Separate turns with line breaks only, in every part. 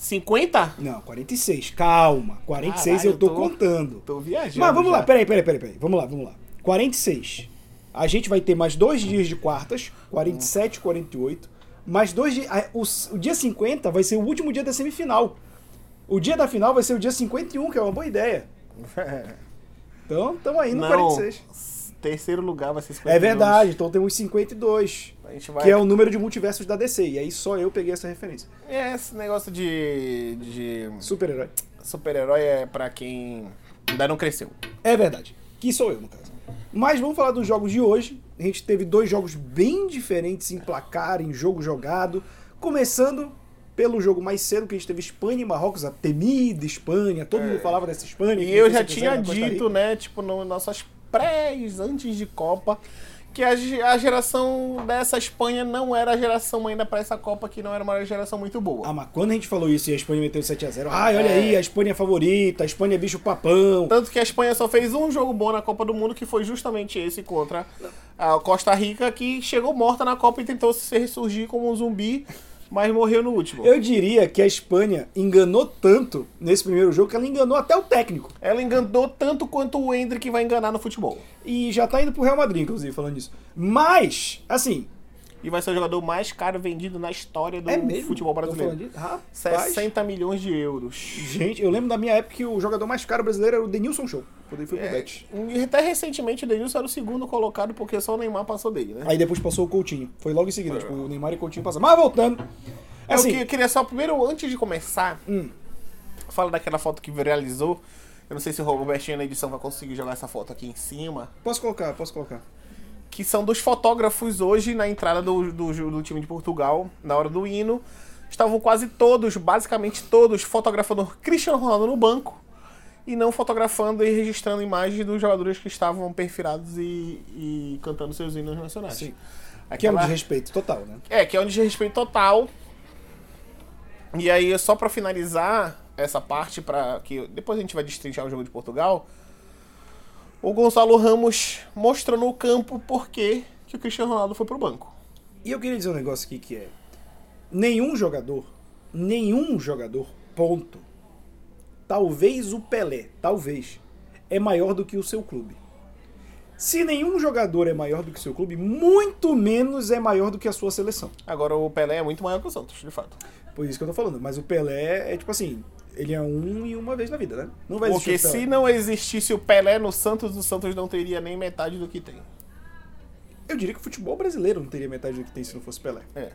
50?
Não, 46. Calma. 46
Caralho,
eu tô,
tô-
contando.
Tô viajando.
Mas vamos
já.
lá, peraí, peraí, peraí, peraí. Vamos lá, vamos lá. 46. A gente vai ter mais dois dias de quartas, 47 e 48. Mais dois dias. O, o dia 50 vai ser o último dia da semifinal. O dia da final vai ser o dia 51, que é uma boa ideia. Então, estamos aí no
Não,
46.
terceiro lugar vai ser 52.
É verdade, então temos 52.
A gente vai...
Que é o número de multiversos da DC. E aí só eu peguei essa referência.
É, esse negócio de, de
Super-herói.
super-herói é pra quem ainda não cresceu.
É verdade. Que sou eu, no caso. Mas vamos falar dos jogos de hoje. A gente teve dois jogos bem diferentes em placar, em jogo jogado. Começando pelo jogo mais cedo, que a gente teve Espanha e Marrocos, a temida Espanha. Todo mundo falava dessa Espanha.
É. E eu já tinha dito, né, tipo, nas nossas prés antes de Copa, que a, a geração dessa Espanha não era a geração ainda pra essa Copa, que não era uma geração muito boa.
Ah, mas quando a gente falou isso e a Espanha meteu 7x0, ai, olha
É.
aí, a Espanha é favorita, a Espanha é bicho papão.
Tanto que a Espanha só fez um jogo bom na Copa do Mundo, que foi justamente esse contra a Costa Rica, que chegou morta na Copa e tentou se ressurgir como um zumbi, mas morreu no último.
Eu diria que a Espanha enganou tanto nesse primeiro jogo que ela enganou até o técnico.
Ela enganou tanto quanto o Hendrick vai enganar no futebol.
E já tá indo pro Real Madrid, inclusive, falando disso. Mas, assim,
E vai ser o jogador mais caro vendido na história do
é
futebol brasileiro.
Rapaz,
60 milhões de euros.
Gente, eu lembro da minha época que o jogador mais caro brasileiro era o Denilson Show. Quando ele foi pro
É,
Bet.
e até recentemente o Denilson era o segundo colocado porque só o Neymar passou dele, né?
Aí depois passou o Coutinho. Foi logo em seguida, tipo, o Neymar e o Coutinho passaram. Mas voltando.
É
Assim,
o que eu queria só, primeiro, antes de começar,
Hum.
fala daquela foto que viralizou. Eu não sei se o Robertinho na edição vai conseguir jogar essa foto aqui em cima.
posso colocar, posso colocar.
Que são dos fotógrafos hoje na entrada do, do, do time de Portugal, na hora do hino. Estavam quase todos, basicamente todos, fotografando Cristiano Ronaldo no banco. E não fotografando e registrando imagens dos jogadores que estavam perfurados e, e cantando seus hinos nacionais.
Sim. Que é um
Aquela-
desrespeito total, né?
É, que é um desrespeito total. E aí, só pra finalizar essa parte, para que depois a gente vai destrinchar o jogo de Portugal, o Gonçalo Ramos mostrou no campo por que que o Cristiano Ronaldo foi pro banco.
E eu queria dizer um negócio aqui que é. Nenhum jogador, nenhum jogador, ponto. Talvez o Pelé, talvez, é maior do que o seu clube. Se nenhum jogador é maior do que o seu clube, muito menos é maior do que a sua seleção.
Agora, o Pelé é muito maior que o Santos, de fato.
Por isso que eu tô falando. Mas o Pelé é tipo assim, ele é um e uma vez na vida, né? Não vai
Porque se não existisse o Pelé no Santos, o Santos não teria nem metade do que tem.
Eu diria que o futebol brasileiro não teria metade do que tem se não fosse Pelé.
É.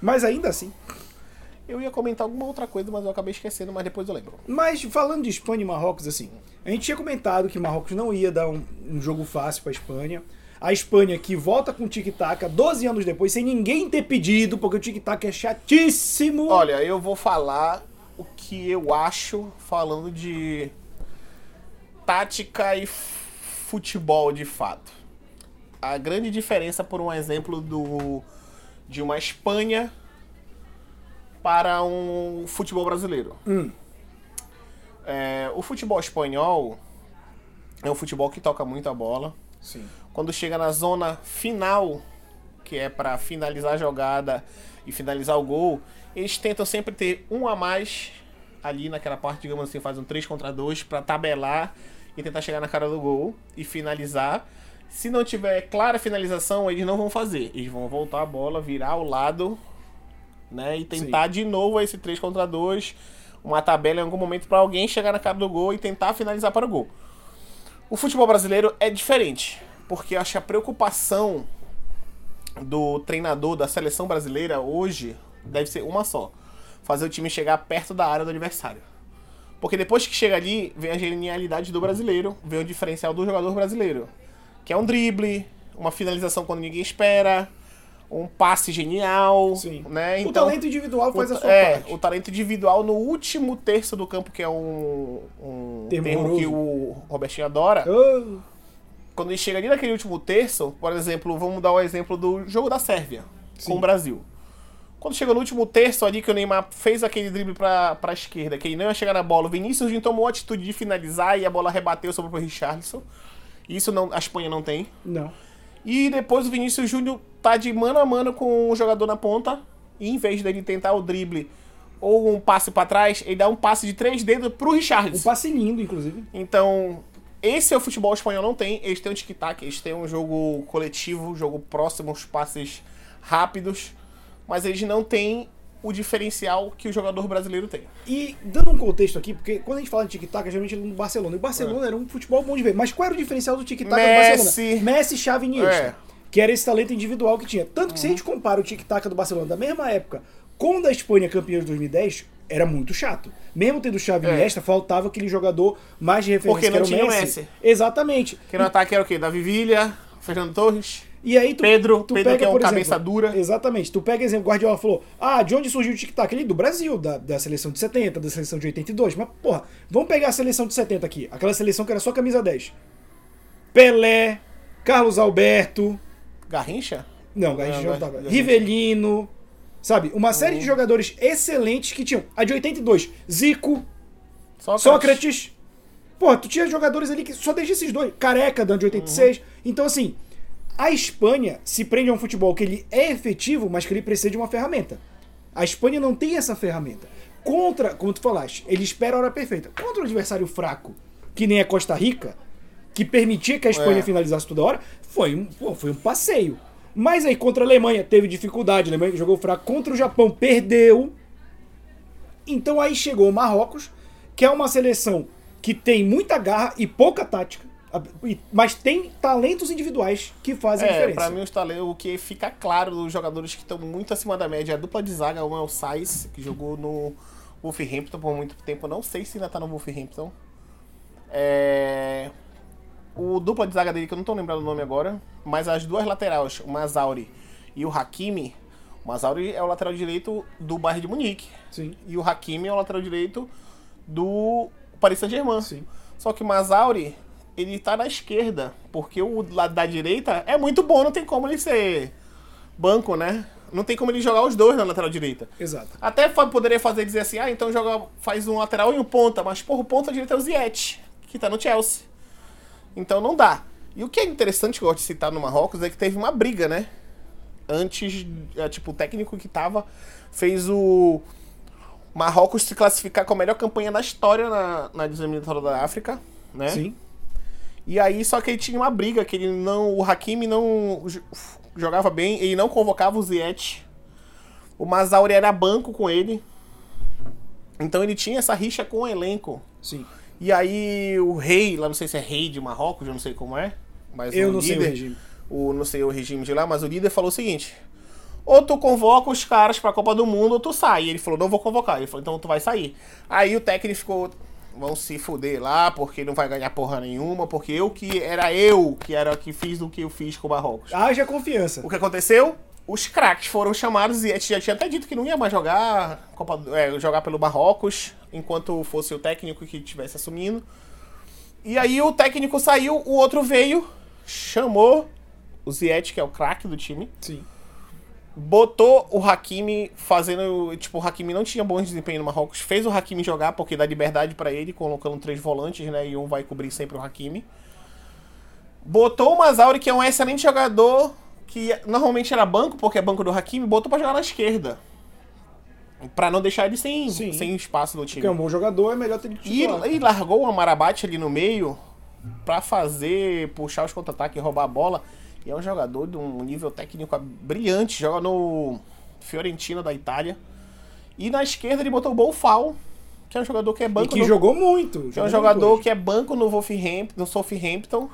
Mas ainda assim.
Eu ia comentar alguma outra coisa, mas eu acabei esquecendo, mas depois eu lembro.
Mas falando de Espanha e Marrocos, assim, a gente tinha comentado que Marrocos não ia dar um, um jogo fácil pra Espanha. A Espanha que volta com o tic-tac 12 anos depois, sem ninguém ter pedido, porque o tic-tac é chatíssimo.
Olha, eu vou falar o que eu acho falando de tática e futebol de fato. A grande diferença, por um exemplo, do de uma Espanha para um futebol brasileiro.
Hum.
É, o futebol espanhol é um futebol que toca muito a bola.
Sim.
Quando chega na zona final, que é pra finalizar a jogada e finalizar o gol, eles tentam sempre ter um a mais ali naquela parte, digamos assim, faz um 3 contra 2 pra tabelar e tentar chegar na cara do gol e finalizar. Se não tiver clara finalização, eles não vão fazer. Eles vão voltar a bola, virar ao lado, né, e tentar de novo esse 3 contra 2, uma tabela em algum momento pra alguém chegar na cara do gol e tentar finalizar para o gol. O futebol brasileiro é diferente, porque eu acho que a preocupação do treinador da seleção brasileira hoje deve ser uma só: fazer o time chegar perto da área do adversário. Porque depois que chega ali, vem a genialidade do brasileiro, vem o diferencial do jogador brasileiro, que é um drible, uma finalização quando ninguém espera, um passe genial,
Sim.
né?
o talento individual faz
o,
a sua
é,
parte.
o talento individual no último terço do campo, que é um, um
Termo
que o Robertinho adora.
Oh,
Quando ele chega ali naquele último terço, por exemplo, vamos dar o exemplo do jogo da Sérvia
Sim.
com o Brasil. Quando chegou no último terço ali, que o Neymar fez aquele drible pra, pra esquerda, que ele não ia chegar na bola, o Vinícius Júnior tomou a atitude de finalizar e a bola rebateu sobre o Richarlison. Isso não, a Espanha não tem.
não.
E depois o Vinícius Júnior tá de mano a mano com o jogador na ponta. E em vez dele tentar o drible ou um passe pra trás, ele dá um passe de três dedos pro
Um
Richarlison.
passe lindo, inclusive.
Então, esse é o futebol espanhol não tem. Eles têm um tic-tac, eles têm um jogo coletivo, jogo próximo, uns passes rápidos, mas eles não têm o diferencial que o jogador brasileiro tem.
E dando um contexto aqui, porque quando a gente fala de tic-tac, geralmente no Barcelona. E o Barcelona era um futebol bom de ver. Mas qual era o diferencial do tic-tac
Messi.
Barcelona? Messi, Xavi e Iniesta.
É.
Que era esse talento individual que tinha. Tanto que se a gente compara o tic-tac do Barcelona da mesma época com o da Espanha campeã de 2010, era muito chato. Mesmo tendo Xavi e
É.
Iniesta, faltava aquele jogador mais de referência
Porque
que era
não
o
tinha
Messi.
Messi.
Exatamente.
Que no ataque era o quê? Davi Villa, Fernando Torres.
E aí tu,
Pedro,
tu
Pedro
pega,
que é um cabeça
exemplo,
dura.
Exatamente. Tu pega exemplo, o Guardiola falou: "Ah, de onde surgiu o tic-tac ali do Brasil, da, da seleção de 70, da seleção de 82". Mas porra, vamos pegar a seleção de 70 aqui, aquela seleção que era só camisa 10. Pelé, Carlos Alberto,
Garrincha?
não, Garrincha
Não,
não tava.
Garrincha.
Rivelino, sabe? Uma série
Uhum.
de jogadores excelentes que tinham. A de 82, Zico,
Sócrates.
Sócrates. Pô, tu tinha jogadores ali que só desde esses dois. Careca, da de 86. Então, assim, a Espanha se prende a um futebol que ele é efetivo, mas que ele precisa de uma ferramenta. A Espanha não tem essa ferramenta. Contra, como tu falaste, ele espera a hora perfeita. Contra um adversário fraco, que nem a Costa Rica, que permitia que a Espanha
É.
finalizasse toda hora, foi um, pô, foi um passeio. Mas aí contra a Alemanha teve dificuldade, a Alemanha jogou fraco. Contra o Japão perdeu. Então aí chegou o Marrocos, que é uma seleção que tem muita garra e pouca tática, a- mas tem talentos individuais que fazem a
É,
diferença.
pra mim os talentos, o que fica claro dos jogadores que estão muito acima da média é a dupla de zaga, um é o Sainz, que jogou no Wolverhampton por muito tempo, não sei se ainda tá no Wolverhampton. É... O dupla de zaga dele, que eu não tô lembrando o nome agora, mas as duas laterais, o Mazauri e o Hakimi, o Mazauri é o lateral direito do Bayern de Munique,
Sim,
e o Hakimi é o lateral direito do Paris Saint-Germain.
sim.
Só que o Mazauri, ele tá na esquerda, porque o lado da direita é muito bom, não tem como ele ser banco, né? Não tem como ele jogar os dois na lateral direita.
Exato.
Até poderia fazer dizer assim, ah, então joga, faz um lateral e um ponta, mas porra, o ponta direita é o Ziyech, que tá no Chelsea. Então não dá. E o que é interessante que eu gosto de citar no Marrocos é que teve uma briga, né? Antes, é, tipo, o técnico que tava fez o Marrocos se classificar com a melhor campanha da história na, na eliminatória da África, né?
Sim.
E aí, só que ele tinha uma briga, que ele não. O Hakimi não jo- jogava bem, ele não convocava o Ziyech. O Mazauri era banco com ele. Então ele tinha essa rixa com o elenco.
Sim.
E aí o rei, lá não sei se é rei de Marrocos, eu não sei como é. Mas
Eu
o
não sei o
líder,
regime.
o- não sei o regime de lá, mas o líder falou o seguinte: ou tu convoca os caras pra Copa do Mundo ou tu sai. E ele falou: não vou convocar. Ele falou: então tu vai sair. Aí o técnico ficou: vão se fuder lá, porque não vai ganhar porra nenhuma, porque eu que era eu que era que fiz o que eu fiz com o Marrocos.
Haja confiança.
O que aconteceu? Os craques foram chamados e já tinha até dito que não ia mais jogar, Copa, é, jogar pelo Marrocos, enquanto fosse o técnico que estivesse assumindo. E aí o técnico saiu, o outro veio, chamou o Ziyech, que é o craque do time,
Sim.
botou o Hakimi fazendo. Tipo, o Hakimi não tinha bom desempenho no Marrocos, fez o Hakimi jogar porque dá liberdade pra ele, colocando três volantes, né? E um vai cobrir sempre o Hakimi. Botou o Mazauri, que é um excelente jogador, que normalmente era banco, porque é banco do Hakimi, botou pra jogar na esquerda. Pra não deixar ele sem,
Sim.
sem espaço no time.
Porque é um bom jogador, é melhor ter ele
E,
titular.
e largou o Amarabate ali no meio pra fazer, puxar os contra-ataques e roubar a bola. E é um jogador de um nível técnico brilhante, joga no Fiorentina da Itália. E na esquerda ele botou o Bolfal, que é um jogador que é
E
banco
que
no,
jogou muito.
que é um jogador que é banco no Wolverhampton, no Southampton,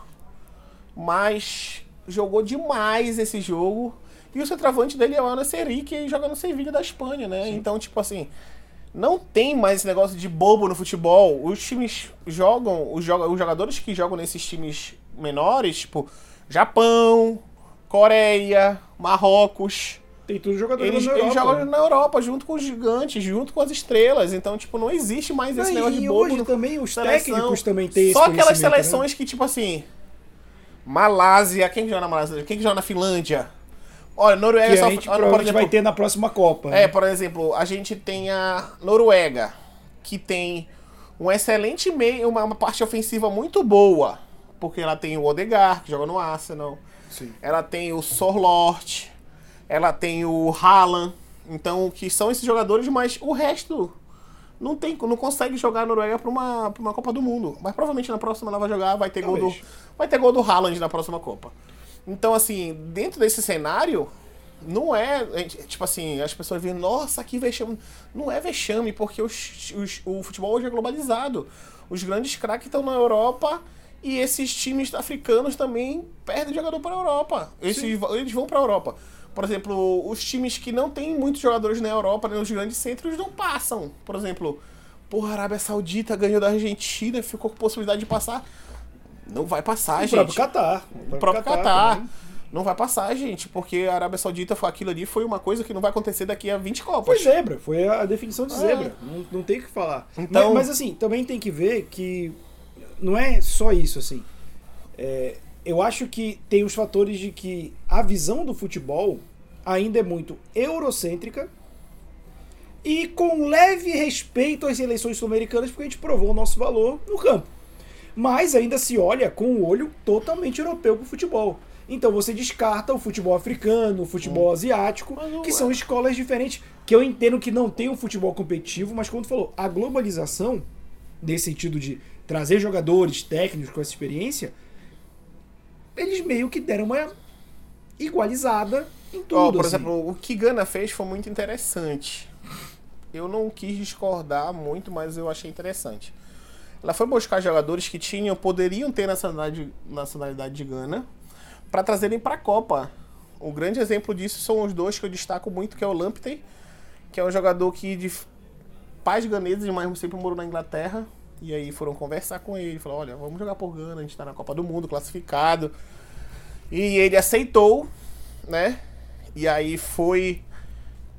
mas jogou demais esse jogo. E o centroavante dele é o Ana Seri, que joga no Sevilla da Espanha, né? Então, tipo assim, não tem mais esse negócio de bobo no futebol. Os times jogam, os, joga- os jogadores que jogam nesses times menores, tipo Japão, Coreia, Marrocos.
Tem tudo jogadores
eles,
na
eles
Europa.
jogam na Europa junto com os gigantes, junto com as estrelas. Então, tipo, não existe mais esse
Não,
negócio de bobo.
hoje
no-
também os
seleção.
técnicos também têm esse
Só aquelas
né?
seleções que, tipo assim. Malásia, quem que joga na Malásia? Quem que joga na Finlândia? Olha, Noruega
Que
só.
a gente
olha, exemplo,
vai ter na próxima Copa.
É,
né?
por exemplo, a gente tem a Noruega, que tem um excelente meio, uma, uma parte ofensiva muito boa. Porque ela tem o Odegaard, que joga no Arsenal.
Sim.
Ela tem o Sorlort. Ela tem o Haaland. Então, que são esses jogadores, mas o resto não tem, não consegue jogar a Noruega para uma, pra uma Copa do Mundo. Mas provavelmente na próxima ela vai jogar, vai ter gol do vai ter gol do Haaland na próxima Copa. Então, assim, dentro desse cenário, não é, é, tipo assim, as pessoas veem, nossa, que vexame. Não é vexame, porque os, os- o futebol hoje é globalizado. Os grandes craques estão na Europa e esses times africanos também perdem jogador para a Europa. Esses, eles vão para a Europa. Por exemplo, os times que não têm muitos jogadores na Europa, né, nos grandes centros, não passam. Por exemplo, porra, a Arábia Saudita ganhou da Argentina, ficou com possibilidade de passar. Não vai passar,
O
gente.
próprio Qatar.
O próprio
também.
Não vai passar, gente, porque a Arábia Saudita foi aquilo ali, foi uma coisa que não vai acontecer daqui a 20 Copas.
Foi zebra, foi a definição de
É.
zebra. Não, não tem o que falar.
Então-
mas, mas, assim, também tem que ver que não é só isso, assim. É, eu acho que tem os fatores de que a visão do futebol ainda é muito eurocêntrica e com leve respeito às eleições sul-americanas, porque a gente provou o nosso valor no campo. Mas ainda se olha com o olho totalmente europeu pro futebol. Então você descarta o futebol africano, o futebol asiático,
Mas não
que
é.
são escolas diferentes, que eu entendo que não tem um futebol competitivo, mas como tu falou, a globalização, nesse sentido de trazer jogadores técnicos com essa experiência, eles meio que deram uma igualizada em tudo.
Ó, por
assim.
exemplo, o que Gana fez foi muito interessante. Eu não quis discordar muito, mas eu achei interessante. Ela foi buscar jogadores que tinham, poderiam ter nacionalidade, nacionalidade de Gana para trazerem para a Copa. Um grande exemplo disso são os dois que eu destaco muito, que é o Lamptey, que é um jogador que de pais ganeses, mas sempre morou na Inglaterra. E aí foram conversar com ele, falou, olha, vamos jogar por Gana, a gente tá na Copa do Mundo, classificado. E ele aceitou, né? E aí foi.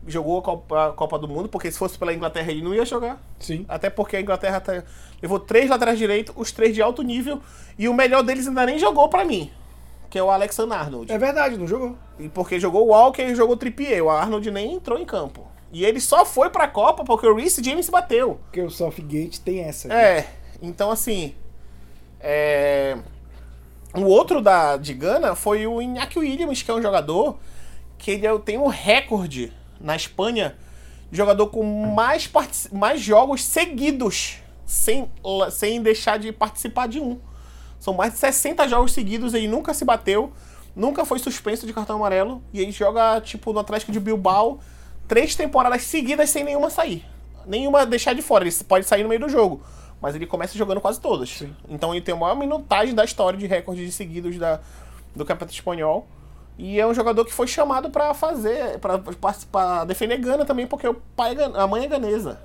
Jogou a Copa, a Copa do Mundo, porque se fosse pela Inglaterra ele não ia jogar.
Sim.
Até porque a Inglaterra tá- levou três laterais direitos, os três de alto nível, e o melhor deles ainda nem jogou pra mim, que é o Alexander Arnold.
É verdade, não jogou.
E porque jogou o Walker e jogou o Trippier, o Arnold nem entrou em campo. E ele só foi pra Copa porque o Reece James bateu.
Porque o Southgate tem essa. aqui.
É, então assim. É... O outro da, de Gana foi o Iñaki Williams, que é um jogador que ele é- tem um recorde na Espanha de jogador com mais, partici- mais jogos seguidos sem, sem deixar de participar de um. São mais de 60 jogos seguidos, ele nunca se bateu, nunca foi suspenso de cartão amarelo, e ele joga, tipo, no Atlético de Bilbao, três temporadas seguidas sem nenhuma sair. Nenhuma deixar de fora, ele pode sair no meio do jogo, mas ele começa jogando quase todas. Então ele tem a maior minutagem da história de recordes de seguidos da, do Campeonato Espanhol. E é um jogador que foi chamado pra fazer, pra participar, defender Gana também, porque o pai é a mãe é ganesa.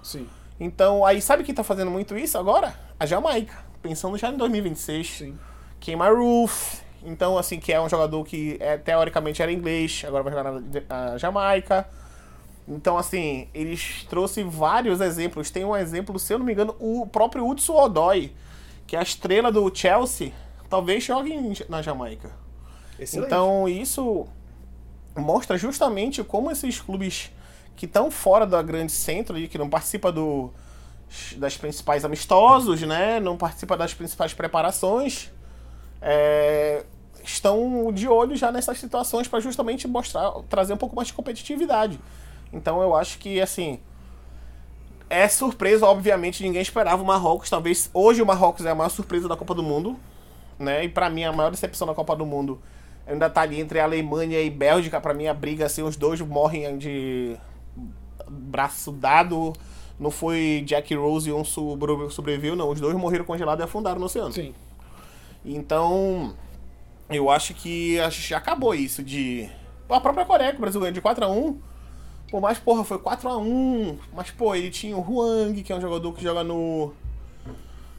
Sim.
Então, aí sabe quem tá fazendo muito isso agora? A Jamaica. Pensando já em 2026.
Sim.
Keima Roof. Então, assim, que é um jogador que é, teoricamente era inglês, agora vai jogar na, na Jamaica. Então, assim, eles trouxeram vários exemplos. Tem um exemplo, se eu não me engano, o próprio Hudson Odoi, que é a estrela do Chelsea, talvez jogue na Jamaica.
Excelente.
Então, isso mostra justamente como esses clubes que estão fora da grande centro ali, que não participa do das principais amistosos, né, não participa das principais preparações, é, estão de olho já nessas situações para justamente mostrar, trazer um pouco mais de competitividade. Então, eu acho que assim é surpresa, obviamente, ninguém esperava o Marrocos. Talvez hoje o Marrocos é a maior surpresa da Copa do Mundo, né? E pra mim a maior decepção da Copa do Mundo ainda tá ali entre a Alemanha e Bélgica. Pra mim a briga assim, os dois morrem de braço dado. Não foi Jack Rose e um sobre- sobreviveu, não. Os dois morreram congelados e afundaram no oceano.
Sim.
Então, eu acho que acho acabou isso de. A própria Coreia, que o Brasil ganhou de 4x1. Pô, mas porra, foi 4x1. Mas, pô, ele tinha o Huang, que é um jogador que joga no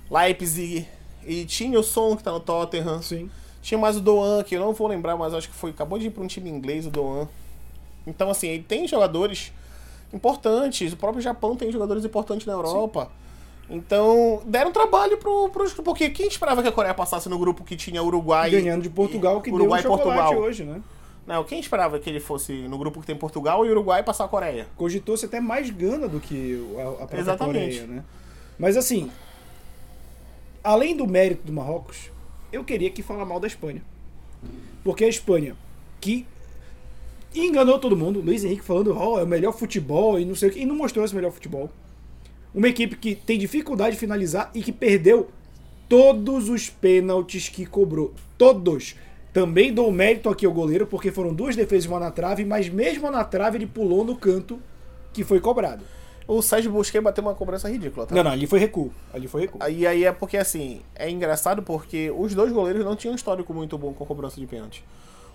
Leipzig. E tinha o Son, que tá no Tottenham.
Sim.
Tinha mais o Doan, que eu não vou lembrar, mas acho que foi. Acabou de ir pra um time inglês, o Doan. Então, assim, ele tem jogadores importantes. O próprio Japão tem jogadores importantes na Europa. Então, deram trabalho pro, pros. Porque quem esperava que a Coreia passasse no grupo que tinha Uruguai.
Ganhando de Portugal, que
Uruguai
deu um chocolate
Portugal.
hoje, né?
Não, quem esperava que ele fosse no grupo que tem Portugal e Uruguai passar a Coreia?
Cogitou-se até mais Gana do que a, a própria
Exatamente.
Coreia, né? Mas assim, além do mérito do Marrocos, eu queria que falar mal da Espanha. Porque a Espanha, que enganou todo mundo. Luiz Henrique falando, ó, é o melhor futebol e não sei o que. E não mostrou esse melhor futebol. Uma equipe que tem dificuldade de finalizar e que perdeu todos os pênaltis que cobrou. Todos. Também dou mérito aqui ao goleiro, porque foram duas defesas e uma na trave, mas mesmo na trave ele pulou no canto que foi cobrado.
O Sérgio Busquets bateu uma cobrança ridícula, tá?
Não, não, ali foi recuo. Ali foi recuo.
E aí é porque, assim, é engraçado porque os dois goleiros não tinham um histórico muito bom com cobrança de pênalti.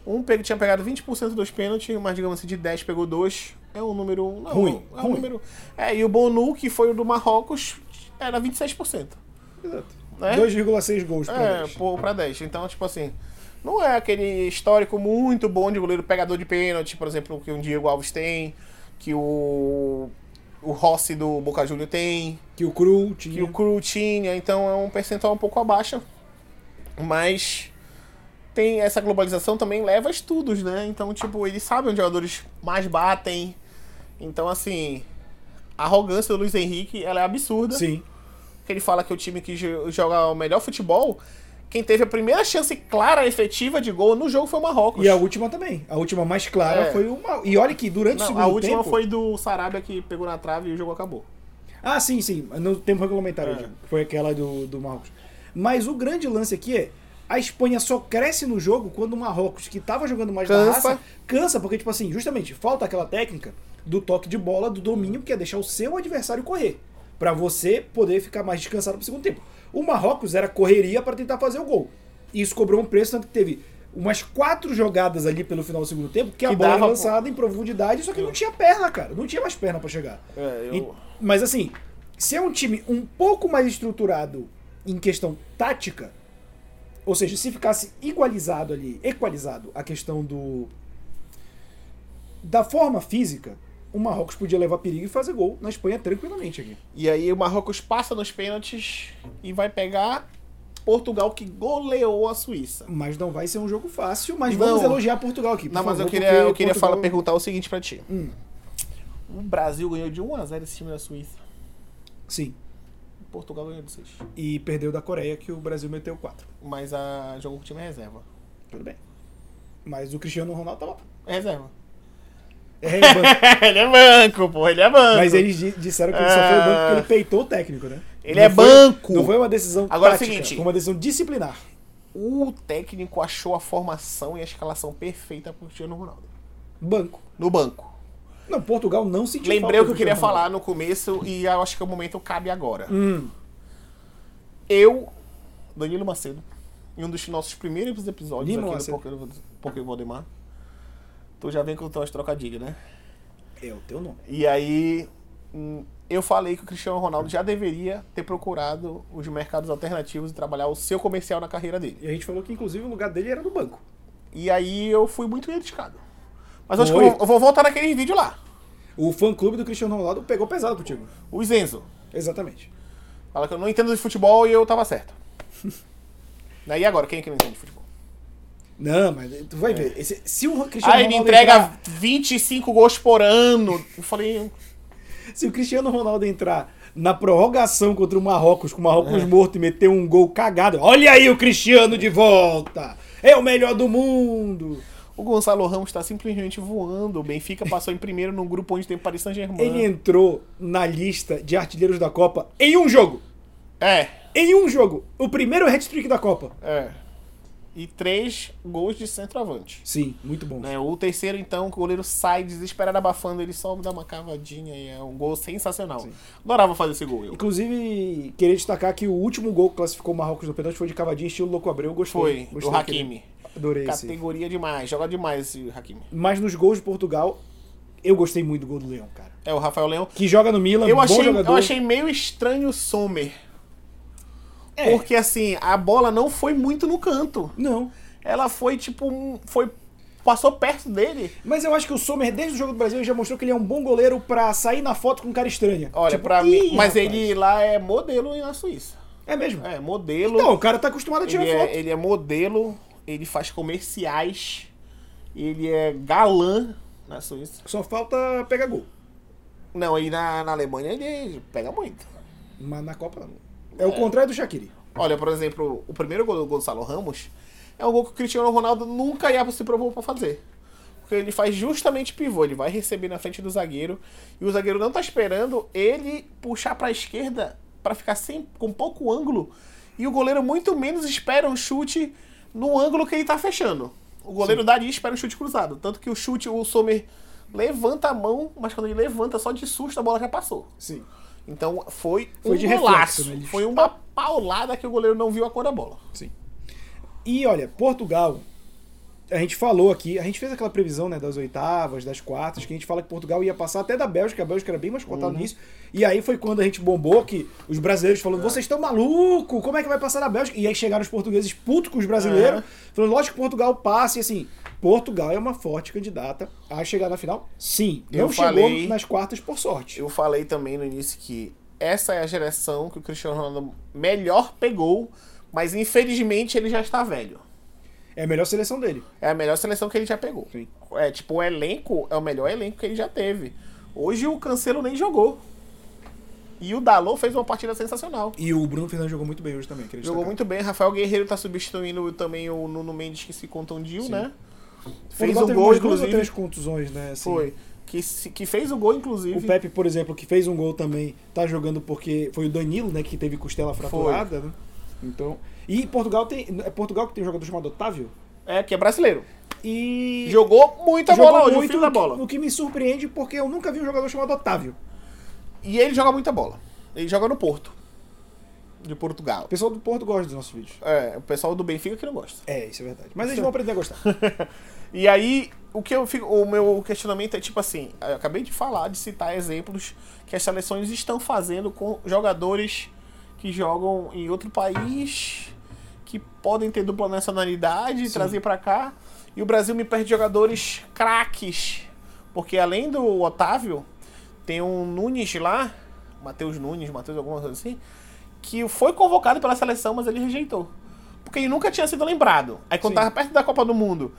Um pe- tinha pegado 20% dos pênaltis, mas digamos assim, de 10 pegou 2. É um número. Não,
Ruim,
É um
ruim.
número. É, e o Bonu, que foi o do Marrocos, era 26%.
Exato.
Né?
2,6 gols pra
É,
10.
pô, pra 10. Então, tipo assim, não é aquele histórico muito bom de goleiro pegador de pênalti, por exemplo, que o Diego Alves tem, que o. O Rossi do Boca Juniors tem,
Que o Cru tinha.
que o Cru tinha, então é um percentual um pouco abaixo. Mas tem essa globalização também leva a estudos, né? Então, tipo, eles sabem onde os jogadores mais batem. Então, assim, a arrogância do Luiz Henrique, ela é absurda.
Sim.
Que ele fala que o time que jo- joga o melhor futebol, quem teve a primeira chance clara, efetiva de gol no jogo foi o Marrocos.
E a última também. A última mais clara
É.
foi uma. E olha que durante o
Não,
segundo
a última
tempo.
foi do Sarabia que pegou na trave e o jogo acabou.
Ah, sim, sim. No tempo regulamentar,
É.
Foi aquela do, do Marrocos. Mas o grande lance aqui é. A Espanha só cresce no jogo quando o Marrocos, que tava jogando mais
Cansa.
raça, cansa, porque, tipo assim, justamente, falta aquela técnica do toque de bola, do domínio, que é deixar o seu adversário correr. Pra você poder ficar mais descansado pro segundo tempo. O Marrocos era correria pra tentar fazer o gol. E isso cobrou um preço, tanto que teve umas quatro jogadas ali pelo final do segundo tempo, que a
Que
bola era
dava-
lançada em profundidade, só que não tinha perna, cara. Não tinha mais perna pra chegar.
É, eu-
E- mas assim, se é um time um pouco mais estruturado em questão tática, ou seja, se ficasse igualizado ali, equalizado a questão do da forma física, o Marrocos podia levar perigo e fazer gol na Espanha tranquilamente aqui.
E aí o Marrocos passa nos pênaltis e vai pegar Portugal que goleou a Suíça.
Mas não vai ser um jogo fácil, mas
Não.
vamos elogiar Portugal aqui. por
Não, mas eu
favor,
queria, eu queria
Portugal-
falar, perguntar o seguinte pra ti.
Hum,
O Brasil ganhou de 1x0 esse time da Suíça.
sim.
Portugal ganhou de 6.
E perdeu da Coreia que o Brasil meteu 4.
Mas a jogou com o time reserva.
Tudo bem. Mas o Cristiano Ronaldo tava.
É reserva.
É, banco.
ele é banco, pô, ele é banco.
Mas eles di- disseram que ele só foi banco porque ele peitou o técnico, né?
Ele
Não
é
foi-
banco.
Não foi uma decisão
Agora é o
tática,
seguinte.
foi uma decisão disciplinar.
O técnico achou a formação e a escalação perfeita pro Cristiano Ronaldo.
Banco.
No banco.
Não, Portugal não sentiu
Lembrei o que eu queria
Cristiano
falar no começo e eu acho que o momento cabe agora.
Ronaldo. Hum,
Eu, Danilo Macedo, em um dos nossos primeiros episódios
Lino
aqui
Macedo.
do Poker Valdemar, tu já vem com tuas trocadilhos, né?
é o teu nome.
E aí, hum, eu falei que o Cristiano Ronaldo já deveria ter procurado os mercados alternativos e trabalhar o seu comercial na carreira dele.
E a gente falou que inclusive o lugar dele era no banco.
E aí eu fui muito criticado. Mas acho que eu vou, eu vou voltar naquele vídeo lá.
O fã clube do Cristiano Ronaldo pegou pesado contigo.
O Zenzo.
Exatamente.
Fala que eu não entendo de futebol e eu tava certo. Né, e agora, quem é que não entende de futebol?
Não, mas tu vai ver. Esse- se o Cristiano
Aí ele
Ronaldo
entrega
entrar,
25 gols por ano. Eu falei,
se o Cristiano Ronaldo entrar na prorrogação contra o Marrocos, com o
É.
Marrocos morto e meter um gol cagado, olha aí o Cristiano de volta! É o melhor do mundo!
o Gonçalo Ramos tá simplesmente voando. O Benfica passou em primeiro num grupo onde tem Paris Saint-Germain.
Ele entrou na lista de artilheiros da Copa em um jogo.
É,
Em um jogo. O primeiro hat-trick da Copa.
é. E três gols de centroavante.
Sim, muito bom.
Né? O terceiro, então, o goleiro sai desesperado abafando, ele só dá uma cavadinha e é um gol sensacional. Adorava fazer esse gol, eu.
Inclusive, queria destacar que o último gol que classificou o Marrocos no pênalti foi de cavadinha estilo Louco Abreu. Gostei.
Foi,
gostei
do. Hakimi.
Adorei esse.
Categoria demais, joga demais esse Hakimi.
Mas nos gols de Portugal, eu gostei muito do gol do Leão, cara.
É o Rafael Leão.
Que joga no Milan,
Eu achei,
jogador.
eu achei meio estranho o Sommer.
É.
Porque assim, a bola não foi muito no canto.
Não.
Ela foi tipo. Foi. Passou perto dele.
Mas eu acho que o Sommer, desde o jogo do Brasil, já mostrou que ele é um bom goleiro pra sair na foto com um cara estranha.
Olha,
Tipo,
pra
"Ih,
mim. Mas
rapaz."
ele lá é modelo na Suíça.
É mesmo?
É, modelo.
Não, o cara tá acostumado a tirar
ele,
foto.
é, ele é modelo, ele faz comerciais, ele é galã na Suíça.
Só falta pegar gol.
Não, aí na, na Alemanha ele pega muito.
Mas na Copa não. É o contrário do Shaqiri.
Olha, por exemplo, o primeiro gol do Gonçalo Ramos é um gol que o Cristiano Ronaldo nunca ia se propor pra fazer. Porque ele faz justamente pivô, ele vai receber na frente do zagueiro e o zagueiro não tá esperando ele puxar para a esquerda para ficar sem, com pouco ângulo e o goleiro muito menos espera um chute no ângulo que ele tá fechando. O goleiro daria e espera um chute cruzado, tanto que o chute o Sommer levanta a mão, mas quando ele levanta só de susto a bola já passou.
Sim.
Então foi,
Foi
um
de
golaço,
reflexo, né?
Foi uma paulada que o goleiro não viu a cor da bola.
Sim. E olha, Portugal, a gente falou aqui, a gente fez aquela previsão né, das oitavas, das quartas, que a gente fala que Portugal ia passar até da Bélgica, a Bélgica era bem mais cotada
Uhum.
nisso. E aí foi quando a gente bombou que os brasileiros falando, vocês estão malucos, como é que vai passar da Bélgica? E aí chegaram os portugueses putos com os brasileiros,
É.
falando, lógico que Portugal passa, e assim, Portugal é uma forte candidata a chegar na final? Sim. Não
Eu
chegou
falei-
nas quartas por sorte.
Eu falei também no início que essa é a geração que o Cristiano Ronaldo melhor pegou, mas infelizmente ele já está velho.
É a melhor seleção dele.
É a melhor seleção que ele já pegou.
Sim.
É, tipo, o elenco é o melhor elenco que ele já teve. Hoje o Cancelo nem jogou. E o Dalot fez uma partida sensacional.
E o Bruno Fernandes jogou muito bem hoje também.
Jogou
destacar.
muito bem. Rafael Guerreiro tá substituindo também o Nuno Mendes que se contundiu,
Sim.
né? Fez o
teve
gol, inclusive.
três contusões, né? assim.
Foi. Que, que fez o gol, inclusive.
O Pepe, por exemplo, que fez um gol também, tá jogando porque foi o Danilo, né, que teve costela fraturada, né? Então, e Portugal tem, é Portugal que tem um jogador chamado Otávio
É, que é brasileiro.
e
Jogou muita
jogou
bola hoje,
muito
da
o que-
bola.
O que me surpreende porque eu nunca vi um jogador chamado Otávio.
E ele joga muita bola. Ele joga no Porto. De Portugal.
O pessoal do Porto gosta dos nossos vídeos.
É, o pessoal do Benfica que não gosta.
É, isso é verdade. Mas eles vão aprender a gostar.
E aí, o que eu fico, o meu questionamento é tipo assim, eu acabei de falar, de citar exemplos que as seleções estão fazendo com jogadores que jogam em outro país, que podem ter dupla nacionalidade e trazer pra cá. E o Brasil me perde jogadores craques, porque além do Otávio, tem um Nunes lá, Matheus Nunes, Matheus alguma coisa assim, que foi convocado pela seleção, mas ele rejeitou. Porque ele nunca tinha sido lembrado. Aí quando
Sim.
tava perto da Copa do Mundo,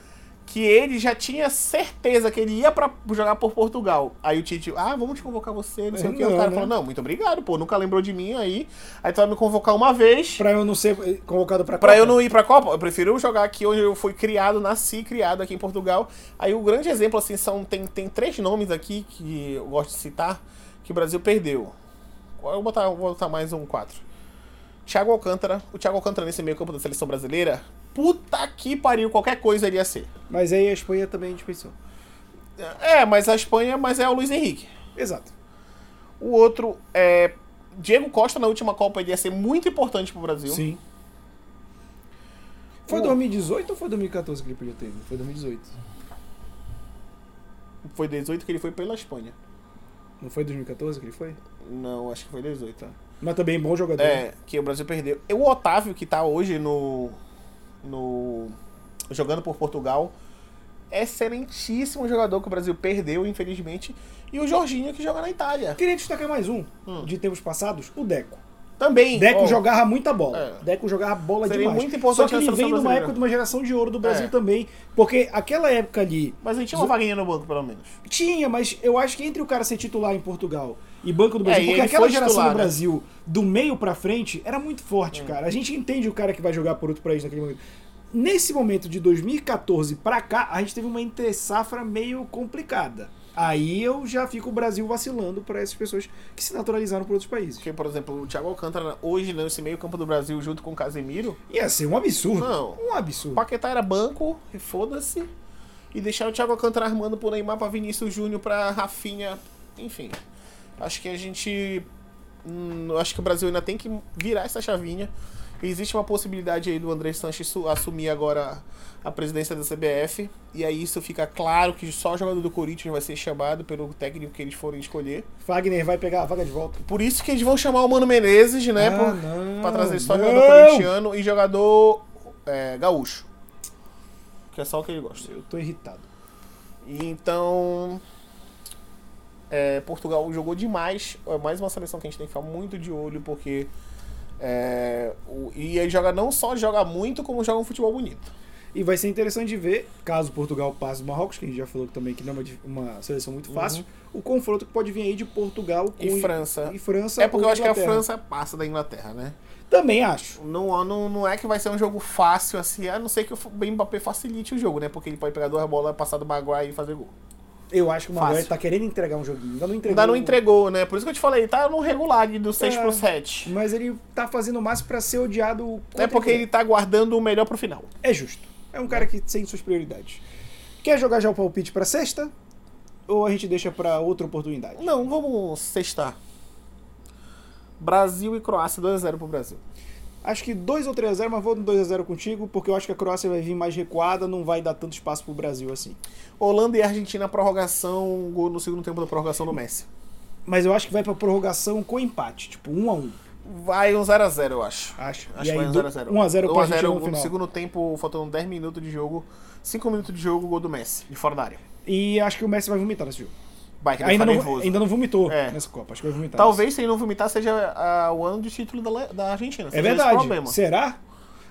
que ele já tinha certeza que ele ia pra jogar por Portugal. Aí o Tite, ah, vamos te convocar você, não sei
É,
o que.
não,
o cara
né?
falou, não, muito obrigado, pô, nunca lembrou de mim aí. Aí tu vai me convocar uma vez.
pra eu não ser convocado pra
Pra
Copa.
eu não ir pra Copa, eu prefiro jogar aqui onde eu fui criado, nasci criado aqui em Portugal. Aí o grande exemplo, assim, são. Tem, tem três nomes aqui que eu gosto de citar que o Brasil perdeu. Eu vou botar, vou botar mais um quatro. Thiago Alcântara. O Thiago Alcântara nesse meio campo da seleção brasileira. Puta que pariu, qualquer coisa ele ia ser.
Mas aí a Espanha também dispensou.
É, mas a Espanha, mas é o Luiz Henrique.
Exato.
O outro é. Diego Costa na última Copa ele ia ser muito importante pro Brasil.
Sim. Foi
O-
2018 ou foi 2014 que ele podia ter? Foi 2018.
Foi 18 que ele foi pela Espanha.
Não foi 2014 que ele foi?
Não, acho que foi 18.
Mas também bom jogador.
É, que o Brasil perdeu. E o Otávio, que tá hoje no. no jogando por Portugal, excelentíssimo jogador que o Brasil perdeu, infelizmente. E o Jorginho, que joga na Itália.
Queria destacar mais um
Hum.
de tempos passados, o Deco.
Também.
Deco
ó,
jogava muita bola.
É.
Deco jogava bola
Seria
demais.
muito importante
Só que ele vem numa época de uma geração de ouro do Brasil
É.
também. Porque aquela época ali
Mas gente tinha uma vaguinha no banco, pelo menos.
tinha, mas eu acho que entre o cara ser titular em Portugal e banco do Brasil,
É,
porque
ele
aquela geração
titular,
do
né?
Brasil, do meio pra frente, era muito
Hum.
forte, cara. A gente entende o cara que vai jogar por outro país naquele momento. Nesse momento de 2014 pra cá, a gente teve uma entre safra meio complicada. Aí eu já fico o Brasil vacilando pra essas pessoas que se naturalizaram por outros países.
Porque, por exemplo, o Thiago Alcântara, hoje, nesse meio campo do Brasil, junto com o Casemiro,
Ia ser um absurdo.
Não.
Um
o
absurdo.
Paquetá era banco, e foda-se. E deixar o Thiago Alcântara armando por Neymar pra Vinícius Júnior, pra Rafinha. Enfim. Acho que a gente. hum, acho que o Brasil ainda tem que virar essa chavinha. Existe uma possibilidade aí do André Sanches su- assumir agora a presidência da CBF. E aí isso fica claro que só o jogador do Corinthians vai ser chamado pelo técnico que eles forem escolher.
Fagner vai pegar a vaga de volta.
Por isso que eles vão chamar o Mano Menezes, né?
Ah,
pra trazer só
não.
jogador corintiano e jogador é, gaúcho. Que é só o que ele gosta.
Eu tô irritado.
E então. é, Portugal jogou demais. É mais uma seleção que a gente tem que ficar muito de olho, porque. É, o- e ele joga não só joga muito, como joga um futebol bonito.
E vai ser interessante de ver, caso Portugal passe do Marrocos, que a gente já falou também que não é uma, uma seleção muito fácil, o confronto que pode vir aí de Portugal com
Uhum. E França.
E França
É porque eu acho que a. França passa da Inglaterra, né?
Também acho.
Não, não, não é que vai ser um jogo fácil assim, a não ser que o Mbappé facilite o jogo, né? Porque ele pode pegar duas bolas, passar do Maguire e fazer gol.
Eu acho que o
Fácil.
tá querendo entregar um joguinho. Ainda não entregou.
Ainda não entregou, né? Por isso que eu te falei, tá no regular do 6
É.
pro 7.
Mas ele tá fazendo o máximo pra ser odiado.
É porque ele tá guardando o melhor pro final.
É justo. É um cara que tem suas prioridades. Quer jogar já o palpite pra sexta? Ou a gente deixa pra outra oportunidade?
Não, vamos sextar. Brasil e Croácia 2x0 pro Brasil.
Acho que 2 ou 3 a 0 mas vou no 2 a 0 contigo, porque eu acho que a Croácia vai vir mais recuada, não vai dar tanto espaço pro Brasil assim.
Holanda e Argentina prorrogação, gol no segundo tempo da prorrogação do Messi.
Mas eu acho que vai pra prorrogação com empate, tipo 1 a 1
Vai um 0x0, eu acho.
Acho.
Acho que vai um
do-
0x0.
1 a 0 pra Argentina no
no segundo tempo, faltando 10 minutos de jogo. 5 minutos de jogo, gol do Messi, de fora da área.
E acho que o Messi vai vomitar nesse jogo. Ainda
tá
não, ainda não vomitou
É.
nessa Copa, acho que vai vomitar.
Talvez se ele não vomitar seja ah, o ano de título da, da Argentina.
É verdade. Será?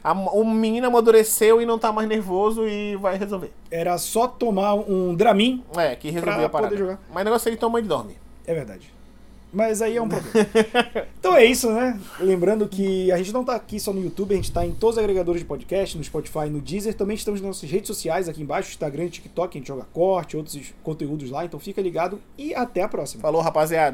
A, o menino amadureceu e não tá mais nervoso e vai resolver.
Era só tomar um Dramin.
É, que resolveu a parada. Mas o negócio é ele toma e dorme.
É verdade. Mas aí é um problema. então é isso, né? Lembrando que a gente não tá aqui só no YouTube, a gente tá em todos os agregadores de podcast, no Spotify, no Deezer. Também estamos nas nossas redes sociais aqui embaixo, Instagram TikTok, a gente joga corte, outros conteúdos lá. Então fica ligado e até a próxima.
Falou, rapaziada.